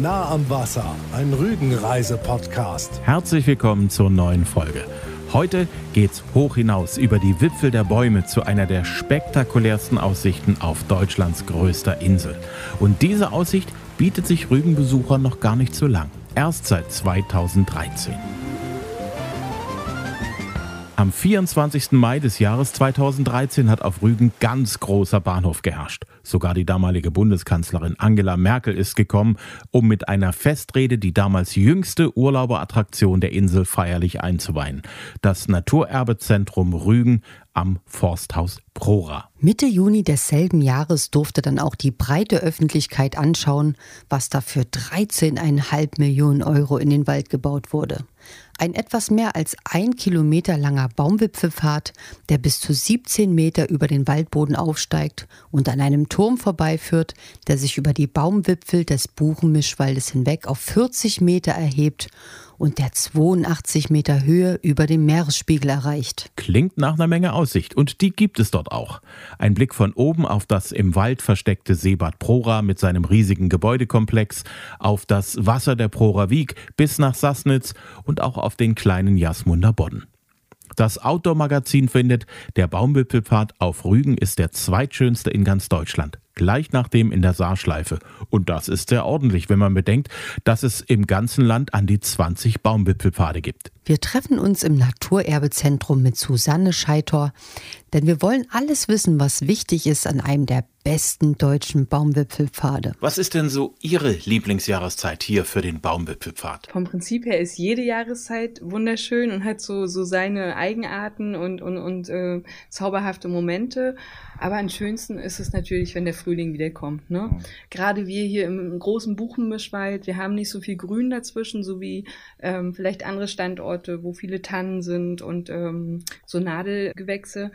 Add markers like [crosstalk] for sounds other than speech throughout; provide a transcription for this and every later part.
Nah am Wasser, ein Rügenreise-Podcast. Herzlich willkommen zur neuen Folge. Heute geht's hoch hinaus über die Wipfel der Bäume zu einer der spektakulärsten Aussichten auf Deutschlands größter Insel. Und diese Aussicht bietet sich Rügenbesuchern noch gar nicht so lang. Erst seit 2013. Am 24. Mai des Jahres 2013 hat auf Rügen ganz großer Bahnhof geherrscht. Sogar die damalige Bundeskanzlerin Angela Merkel ist gekommen, um mit einer Festrede die damals jüngste Urlauberattraktion der Insel feierlich einzuweihen. Das Naturerbezentrum Rügen am Forsthaus Prora. Mitte Juni desselben Jahres durfte dann auch die breite Öffentlichkeit anschauen, was da für 13,5 Millionen Euro in den Wald gebaut wurde. Ein etwas mehr als ein Kilometer langer Baumwipfelpfad, der bis zu 17 Meter über den Waldboden aufsteigt und an einem Turm vorbeiführt, der sich über die Baumwipfel des Buchenmischwaldes hinweg auf 40 Meter erhebt und der 82 Meter Höhe über dem Meeresspiegel erreicht. Klingt nach einer Menge Aussicht und die gibt es dort auch. Ein Blick von oben auf das im Wald versteckte Seebad Prora mit seinem riesigen Gebäudekomplex, auf das Wasser der Prora Wieg bis nach Sassnitz und auch auf den kleinen Jasmunder Bodden. Das Outdoor-Magazin findet, der Baumwipfelpfad auf Rügen ist der zweitschönste in ganz Deutschland gleich nach dem in der Saarschleife. Und das ist sehr ordentlich, wenn man bedenkt, dass es im ganzen Land an die 20 Baumwipfelpfade gibt. Wir treffen uns im Naturerbezentrum mit Susanne Scheitor, denn wir wollen alles wissen, was wichtig ist an einem der besten deutschen Baumwipfelpfade. Was ist denn so Ihre Lieblingsjahreszeit hier für den Baumwipfelpfad? Vom Prinzip her ist jede Jahreszeit wunderschön und hat so, so seine Eigenarten und, und, und äh, zauberhafte Momente. Aber am schönsten ist es natürlich, wenn der Frühling wieder kommt. Ne? Mhm. Gerade wir hier im großen Buchenmischwald, wir haben nicht so viel Grün dazwischen, so wie ähm, vielleicht andere Standorte, wo viele Tannen sind und ähm, so Nadelgewächse.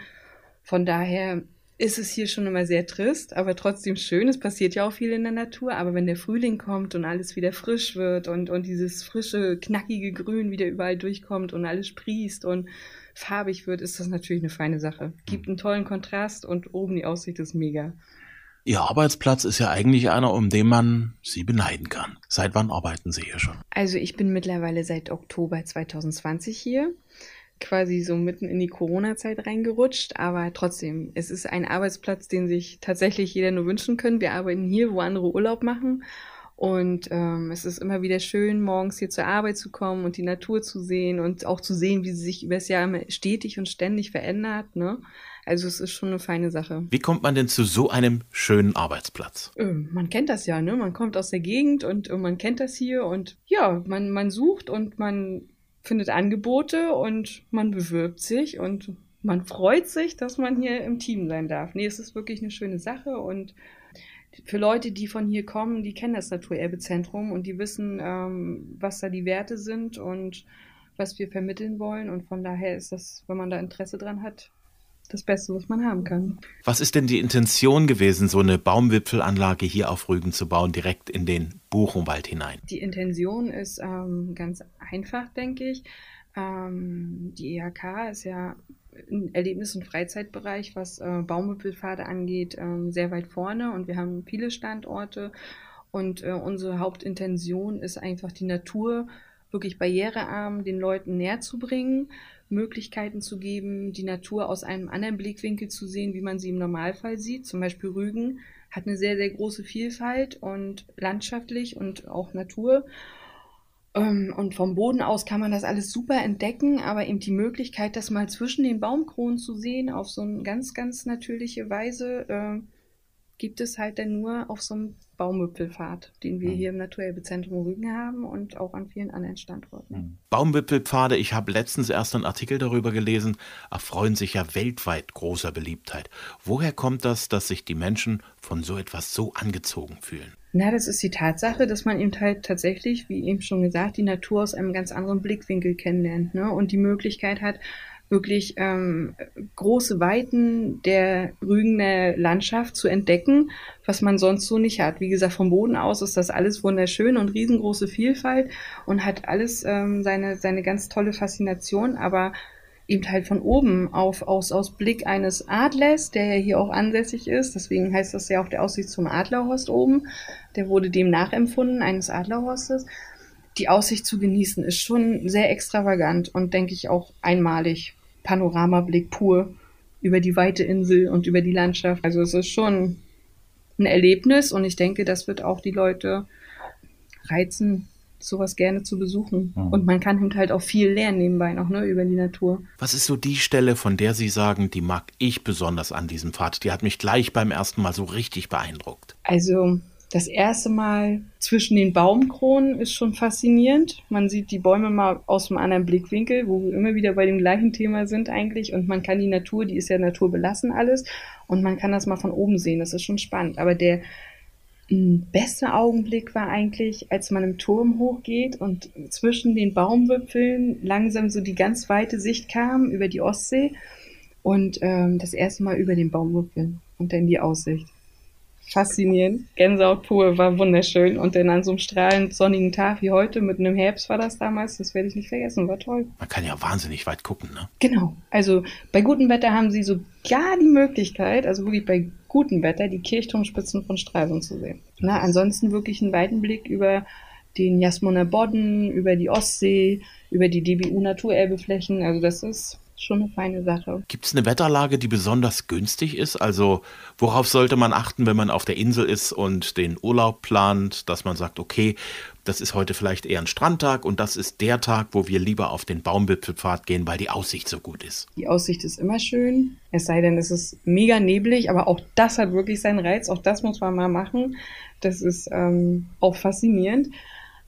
Von daher ist es hier schon immer sehr trist, aber trotzdem schön. Es passiert ja auch viel in der Natur, aber wenn der Frühling kommt und alles wieder frisch wird und, und dieses frische, knackige Grün wieder überall durchkommt und alles sprießt und farbig wird, ist das natürlich eine feine Sache. Gibt einen tollen Kontrast und oben die Aussicht ist mega. Ihr Arbeitsplatz ist ja eigentlich einer, um den man Sie beneiden kann. Seit wann arbeiten Sie hier schon? Also ich bin mittlerweile seit Oktober 2020 hier quasi so mitten in die Corona-Zeit reingerutscht, aber trotzdem, es ist ein Arbeitsplatz, den sich tatsächlich jeder nur wünschen können. Wir arbeiten hier, wo andere Urlaub machen. Und ähm, es ist immer wieder schön, morgens hier zur Arbeit zu kommen und die Natur zu sehen und auch zu sehen, wie sie sich über das Jahr immer stetig und ständig verändert. Ne? Also es ist schon eine feine Sache. Wie kommt man denn zu so einem schönen Arbeitsplatz? Äh, man kennt das ja, ne? Man kommt aus der Gegend und, und man kennt das hier und ja, man, man sucht und man findet Angebote und man bewirbt sich und man freut sich, dass man hier im Team sein darf. Nee, es ist wirklich eine schöne Sache und für Leute, die von hier kommen, die kennen das Naturerbezentrum und die wissen, ähm, was da die Werte sind und was wir vermitteln wollen. Und von daher ist das, wenn man da Interesse dran hat, das Beste, was man haben kann. Was ist denn die Intention gewesen, so eine Baumwipfelanlage hier auf Rügen zu bauen, direkt in den Buchenwald hinein? Die Intention ist ähm, ganz einfach, denke ich. Ähm, die IHK ist ja Erlebnis- und Freizeitbereich, was äh, Baumwipfelpfade angeht, äh, sehr weit vorne und wir haben viele Standorte. Und äh, unsere Hauptintention ist einfach die Natur wirklich barrierearm den Leuten näher zu bringen Möglichkeiten zu geben, die Natur aus einem anderen Blickwinkel zu sehen, wie man sie im Normalfall sieht. Zum Beispiel Rügen hat eine sehr, sehr große Vielfalt und landschaftlich und auch Natur. Ähm, und vom Boden aus kann man das alles super entdecken, aber eben die Möglichkeit, das mal zwischen den Baumkronen zu sehen, auf so eine ganz, ganz natürliche Weise, äh, gibt es halt dann nur auf so einem Baumwipfelpfad, den wir mhm. hier im Naturerbezentrum Rügen haben und auch an vielen anderen Standorten. Mhm. Baumwipfelpfade, ich habe letztens erst einen Artikel darüber gelesen, erfreuen sich ja weltweit großer Beliebtheit. Woher kommt das, dass sich die Menschen von so etwas so angezogen fühlen? Na, das ist die Tatsache, dass man eben halt tatsächlich, wie eben schon gesagt, die Natur aus einem ganz anderen Blickwinkel kennenlernt ne? und die Möglichkeit hat, wirklich ähm, große Weiten der Rügener Landschaft zu entdecken, was man sonst so nicht hat. Wie gesagt, vom Boden aus ist das alles wunderschön und riesengroße Vielfalt und hat alles ähm, seine, seine ganz tolle Faszination, aber eben halt von oben auf, aus, aus Blick eines Adlers, der ja hier auch ansässig ist. Deswegen heißt das ja auch der Aussicht zum Adlerhorst oben. Der wurde dem nachempfunden, eines Adlerhorstes. Die Aussicht zu genießen ist schon sehr extravagant und denke ich auch einmalig. Panoramablick pur über die weite Insel und über die Landschaft. Also es ist schon ein Erlebnis und ich denke, das wird auch die Leute reizen, sowas gerne zu besuchen. Mhm. Und man kann halt auch viel lernen nebenbei noch, ne, über die Natur. Was ist so die Stelle, von der Sie sagen, die mag ich besonders an diesem Pfad? Die hat mich gleich beim ersten Mal so richtig beeindruckt. Also, das erste Mal zwischen den Baumkronen ist schon faszinierend. Man sieht die Bäume mal aus einem anderen Blickwinkel, wo wir immer wieder bei dem gleichen Thema sind eigentlich. Und man kann die Natur, die ist ja naturbelassen alles. Und man kann das mal von oben sehen. Das ist schon spannend. Aber der beste Augenblick war eigentlich, als man im Turm hochgeht und zwischen den Baumwipfeln langsam so die ganz weite Sicht kam über die Ostsee und ähm, das erste Mal über den Baumwipfeln und dann die Aussicht faszinierend. Gänsehaut pur, war wunderschön. Und dann an so einem strahlend sonnigen Tag wie heute, mit einem Herbst war das damals, das werde ich nicht vergessen, war toll. Man kann ja wahnsinnig weit gucken, ne? Genau. Also bei gutem Wetter haben sie so gar die Möglichkeit, also wirklich bei gutem Wetter, die Kirchturmspitzen von Stralsund zu sehen. Na, ansonsten wirklich einen weiten Blick über den Jasmuner Bodden, über die Ostsee, über die DBU Naturerbeflächen. Also das ist schon eine feine Sache. Gibt es eine Wetterlage, die besonders günstig ist? Also worauf sollte man achten, wenn man auf der Insel ist und den Urlaub plant, dass man sagt, okay, das ist heute vielleicht eher ein Strandtag und das ist der Tag, wo wir lieber auf den Baumwipfelpfad gehen, weil die Aussicht so gut ist. Die Aussicht ist immer schön, es sei denn, es ist mega neblig, aber auch das hat wirklich seinen Reiz, auch das muss man mal machen. Das ist ähm, auch faszinierend.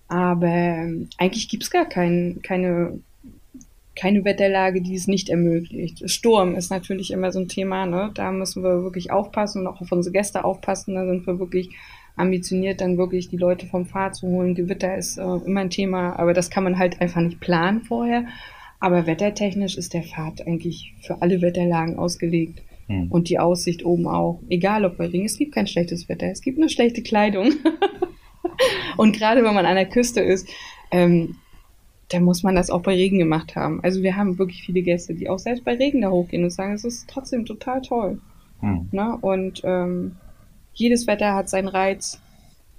Aber ähm, eigentlich gibt es gar kein, keine keine Wetterlage, die es nicht ermöglicht. Sturm ist natürlich immer so ein Thema, ne? Da müssen wir wirklich aufpassen und auch auf unsere Gäste aufpassen. Da sind wir wirklich ambitioniert, dann wirklich die Leute vom Pfad zu holen. Gewitter ist äh, immer ein Thema, aber das kann man halt einfach nicht planen vorher. Aber wettertechnisch ist der Pfad eigentlich für alle Wetterlagen ausgelegt. Hm. Und die Aussicht oben auch. Egal ob bei Regen, es gibt kein schlechtes Wetter, es gibt nur schlechte Kleidung. [laughs] und gerade wenn man an der Küste ist, ähm, da muss man das auch bei Regen gemacht haben. Also wir haben wirklich viele Gäste, die auch selbst bei Regen da hochgehen und sagen, es ist trotzdem total toll. Hm. Ne? Und ähm, jedes Wetter hat seinen Reiz.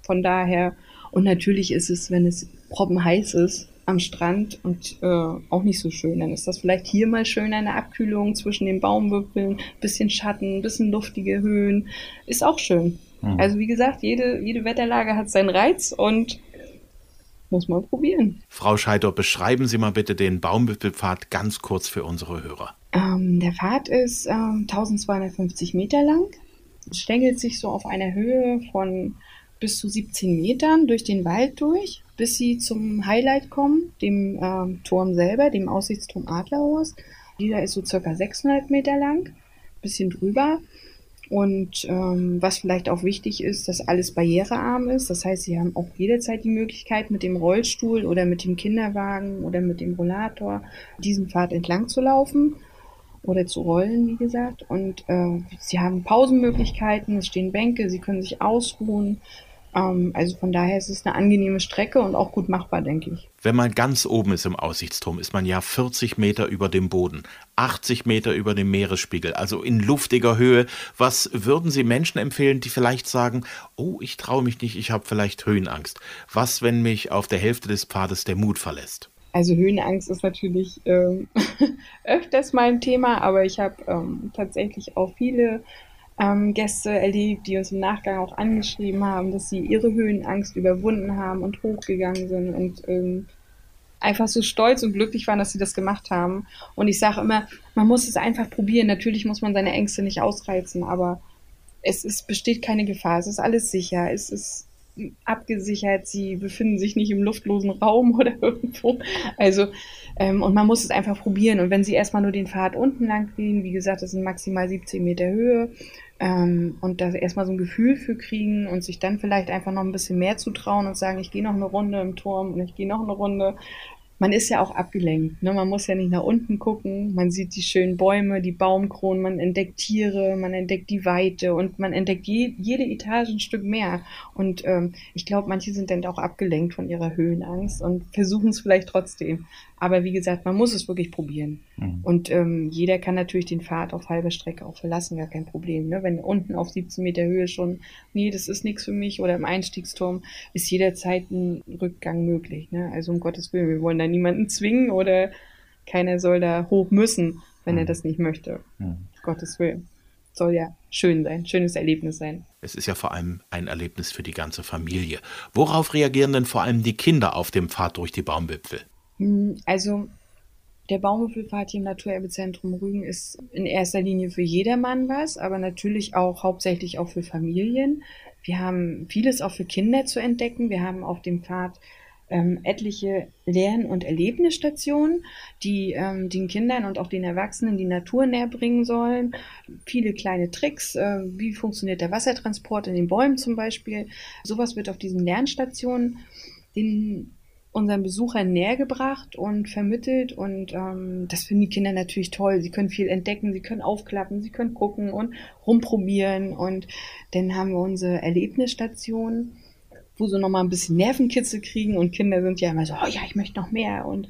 Von daher, und natürlich ist es, wenn es proppenheiß ist am Strand und äh, auch nicht so schön, dann ist das vielleicht hier mal schön eine Abkühlung zwischen den Baumwipfeln, bisschen Schatten, bisschen luftige Höhen, ist auch schön. Hm. Also wie gesagt, jede, jede Wetterlage hat seinen Reiz und muss man probieren. Frau Scheider, beschreiben Sie mal bitte den Baumwipfelpfad ganz kurz für unsere Hörer. Ähm, der Pfad ist ähm, 1250 Meter lang, stängelt sich so auf einer Höhe von bis zu 17 Metern durch den Wald durch, bis sie zum Highlight kommen, dem ähm, Turm selber, dem Aussichtsturm Adlerhorst. Dieser ist so circa 600 Meter lang, bisschen drüber. Und ähm, was vielleicht auch wichtig ist, dass alles barrierearm ist. Das heißt, Sie haben auch jederzeit die Möglichkeit, mit dem Rollstuhl oder mit dem Kinderwagen oder mit dem Rollator diesen Pfad entlang zu laufen oder zu rollen, wie gesagt. Und äh, Sie haben Pausenmöglichkeiten, es stehen Bänke, Sie können sich ausruhen. Ähm, also von daher ist es eine angenehme Strecke und auch gut machbar, denke ich. Wenn man ganz oben ist im Aussichtsturm, ist man ja 40 Meter über dem Boden, 80 Meter über dem Meeresspiegel, also in luftiger Höhe. Was würden Sie Menschen empfehlen, die vielleicht sagen, oh, ich traue mich nicht, ich habe vielleicht Höhenangst? Was, wenn mich auf der Hälfte des Pfades der Mut verlässt? Also Höhenangst ist natürlich ähm, [laughs] öfters mein Thema, aber ich habe ähm, tatsächlich auch viele ähm, Gäste erlebt, die uns im Nachgang auch angeschrieben haben, dass sie ihre Höhenangst überwunden haben und hochgegangen sind und ähm, einfach so stolz und glücklich waren, dass sie das gemacht haben. Und ich sage immer, man muss es einfach probieren. Natürlich muss man seine Ängste nicht ausreizen, aber es ist, besteht keine Gefahr. Es ist alles sicher. Es ist abgesichert. Sie befinden sich nicht im luftlosen Raum [laughs] oder irgendwo. Also, ähm, und man muss es einfach probieren. Und wenn Sie erstmal nur den Pfad unten lang gehen, wie gesagt, das sind maximal 17 Meter Höhe, ähm, und da erstmal so ein Gefühl für kriegen und sich dann vielleicht einfach noch ein bisschen mehr zutrauen und sagen, ich gehe noch eine Runde im Turm und ich gehe noch eine Runde. Man ist ja auch abgelenkt. Ne? Man muss ja nicht nach unten gucken. Man sieht die schönen Bäume, die Baumkronen, man entdeckt Tiere, man entdeckt die Weite und man entdeckt je, jede Etage ein Stück mehr. Und ähm, ich glaube, manche sind dann auch abgelenkt von ihrer Höhenangst und versuchen es vielleicht trotzdem. Aber wie gesagt, man muss es wirklich probieren. Mhm. Und ähm, jeder kann natürlich den Pfad auf halber Strecke auch verlassen, gar kein Problem. Ne? Wenn unten auf 17 Meter Höhe schon, nee, das ist nichts für mich, oder im Einstiegsturm ist jederzeit ein Rückgang möglich. Ne? Also um Gottes Willen, wir wollen da niemanden zwingen oder keiner soll da hoch müssen, wenn mhm. er das nicht möchte. Mhm. Gottes Willen. Soll ja schön sein, schönes Erlebnis sein. Es ist ja vor allem ein Erlebnis für die ganze Familie. Worauf reagieren denn vor allem die Kinder auf dem Pfad durch die Baumwipfel? Hm, also der Baumwipfelpfad hier im Naturerbezentrum Rügen ist in erster Linie für jedermann was, aber natürlich auch hauptsächlich auch für Familien. Wir haben vieles auch für Kinder zu entdecken. Wir haben auf dem Pfad ähm, etliche Lern- und Erlebnisstationen, die ähm, den Kindern und auch den Erwachsenen die Natur näher bringen sollen. Viele kleine Tricks, äh, wie funktioniert der Wassertransport in den Bäumen zum Beispiel. Sowas wird auf diesen Lernstationen den unseren Besuchern näher gebracht und vermittelt und ähm, das finden die Kinder natürlich toll. Sie können viel entdecken, sie können aufklappen, sie können gucken und rumprobieren und dann haben wir unsere Erlebnisstation, wo sie nochmal ein bisschen Nervenkitzel kriegen und Kinder sind ja immer so, oh ja, ich möchte noch mehr und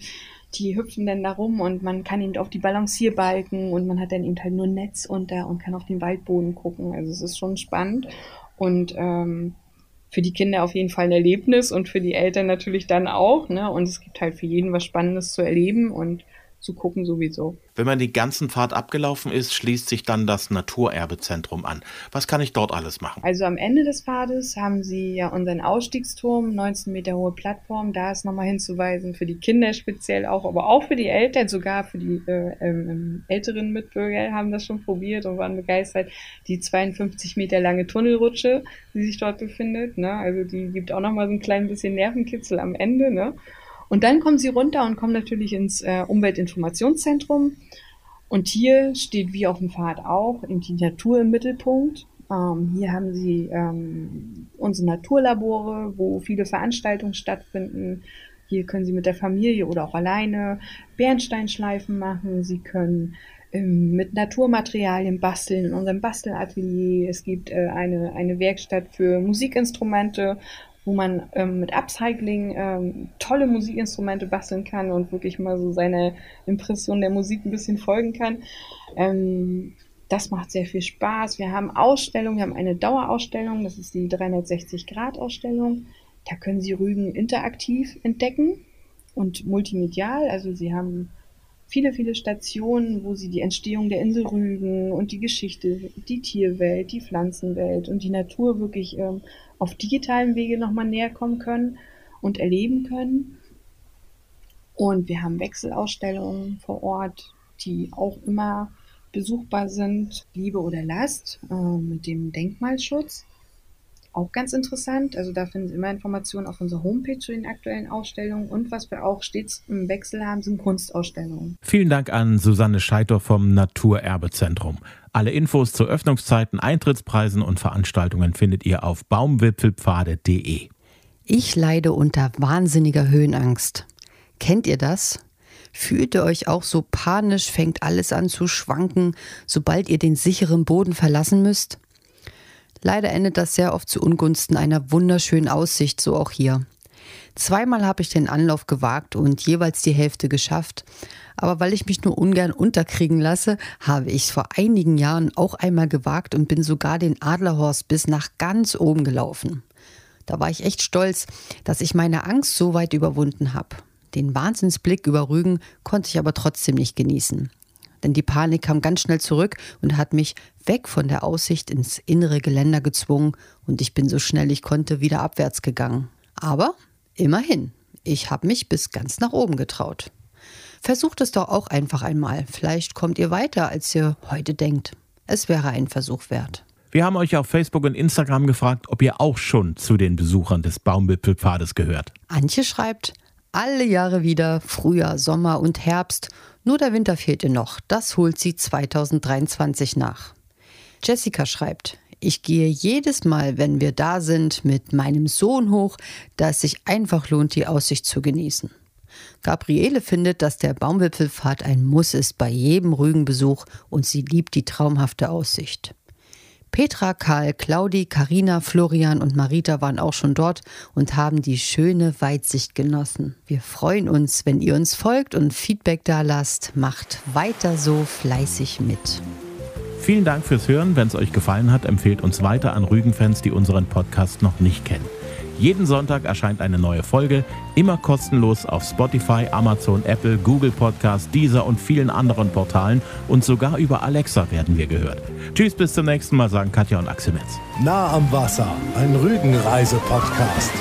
die hüpfen dann da rum und man kann eben auf die Balancierbalken und man hat dann eben halt nur Netz unter und kann auf den Waldboden gucken. Also es ist schon spannend und ähm, für die Kinder auf jeden Fall ein Erlebnis und für die Eltern natürlich dann auch. Ne? Und es gibt halt für jeden was Spannendes zu erleben und zu gucken sowieso. Wenn man die ganzen Fahrt abgelaufen ist, schließt sich dann das Naturerbezentrum an. Was kann ich dort alles machen? Also am Ende des Pfades haben Sie ja unseren Ausstiegsturm, 19 Meter hohe Plattform. Da ist nochmal hinzuweisen, für die Kinder speziell auch, aber auch für die Eltern, sogar für die äh, ähm, ähm älteren Mitbürger haben das schon probiert und waren begeistert. Die 52 Meter lange Tunnelrutsche, die sich dort befindet. Ne? Also die gibt auch nochmal so ein klein bisschen Nervenkitzel am Ende. Ne? Und dann kommen sie runter und kommen natürlich ins äh, Umweltinformationszentrum. Und hier steht wie auf dem Pfad auch die Natur im Mittelpunkt. Ähm, hier haben sie ähm, unsere Naturlabore, wo viele Veranstaltungen stattfinden. Hier können Sie mit der Familie oder auch alleine Bernsteinschleifen machen. Sie können ähm, mit Naturmaterialien basteln in unserem Bastelatelier. Es gibt äh, eine, eine Werkstatt für Musikinstrumente wo man ähm, mit Upcycling ähm, tolle Musikinstrumente basteln kann und wirklich mal so seine Impression der Musik ein bisschen folgen kann. Ähm, das macht sehr viel Spaß. Wir haben Ausstellungen, wir haben eine Dauerausstellung, das ist die 360-Grad-Ausstellung. Da können Sie Rügen interaktiv entdecken und multimedial. Also Sie haben viele, viele Stationen, wo Sie die Entstehung der Insel Rügen und die Geschichte, die Tierwelt, die Pflanzenwelt und die Natur wirklich ähm, auf digitalem Wege nochmal näher kommen können und erleben können. Und wir haben Wechselausstellungen vor Ort, die auch immer besuchbar sind. Liebe oder Last äh, mit dem Denkmalschutz. Auch ganz interessant. Also da finden Sie immer Informationen auf unserer Homepage zu den aktuellen Ausstellungen. Und was wir auch stets im Wechsel haben, sind Kunstausstellungen. Vielen Dank an Susanne Scheiter vom Naturerbezentrum. Alle Infos zu Öffnungszeiten, Eintrittspreisen und Veranstaltungen findet ihr auf baumwipfelpfade.de. Ich leide unter wahnsinniger Höhenangst. Kennt ihr das? Fühlt ihr euch auch so panisch, fängt alles an zu schwanken, sobald ihr den sicheren Boden verlassen müsst? Leider endet das sehr oft zu Ungunsten einer wunderschönen Aussicht, so auch hier. Zweimal habe ich den Anlauf gewagt und jeweils die Hälfte geschafft. Aber weil ich mich nur ungern unterkriegen lasse, habe ich es vor einigen Jahren auch einmal gewagt und bin sogar den Adlerhorst bis nach ganz oben gelaufen. Da war ich echt stolz, dass ich meine Angst so weit überwunden habe. Den Wahnsinnsblick über Rügen konnte ich aber trotzdem nicht genießen denn die Panik kam ganz schnell zurück und hat mich weg von der Aussicht ins innere Geländer gezwungen und ich bin so schnell ich konnte wieder abwärts gegangen. Aber immerhin, ich habe mich bis ganz nach oben getraut. Versucht es doch auch einfach einmal. Vielleicht kommt ihr weiter, als ihr heute denkt. Es wäre ein Versuch wert. Wir haben euch auf Facebook und Instagram gefragt, ob ihr auch schon zu den Besuchern des Baumwipfelpfades gehört. Antje schreibt, alle Jahre wieder, Frühjahr, Sommer und Herbst nur der Winter fehlt ihr noch. Das holt sie 2023 nach. Jessica schreibt, ich gehe jedes Mal, wenn wir da sind, mit meinem Sohn hoch, da es sich einfach lohnt, die Aussicht zu genießen. Gabriele findet, dass der Baumwipfelpfad ein Muss ist bei jedem Rügenbesuch und sie liebt die traumhafte Aussicht. Petra, Karl, Claudi, Karina, Florian und Marita waren auch schon dort und haben die schöne Weitsicht genossen. Wir freuen uns, wenn ihr uns folgt und Feedback da lasst. Macht weiter so fleißig mit. Vielen Dank fürs Hören. Wenn es euch gefallen hat, empfehlt uns weiter an Rügenfans, die unseren Podcast noch nicht kennen. Jeden Sonntag erscheint eine neue Folge, immer kostenlos auf Spotify, Amazon, Apple, Google Podcast, Deezer und vielen anderen Portalen und sogar über Alexa werden wir gehört. Tschüss, bis zum nächsten Mal, sagen Katja und Axel Metz. Nah am Wasser, ein Rügenreise-Podcast.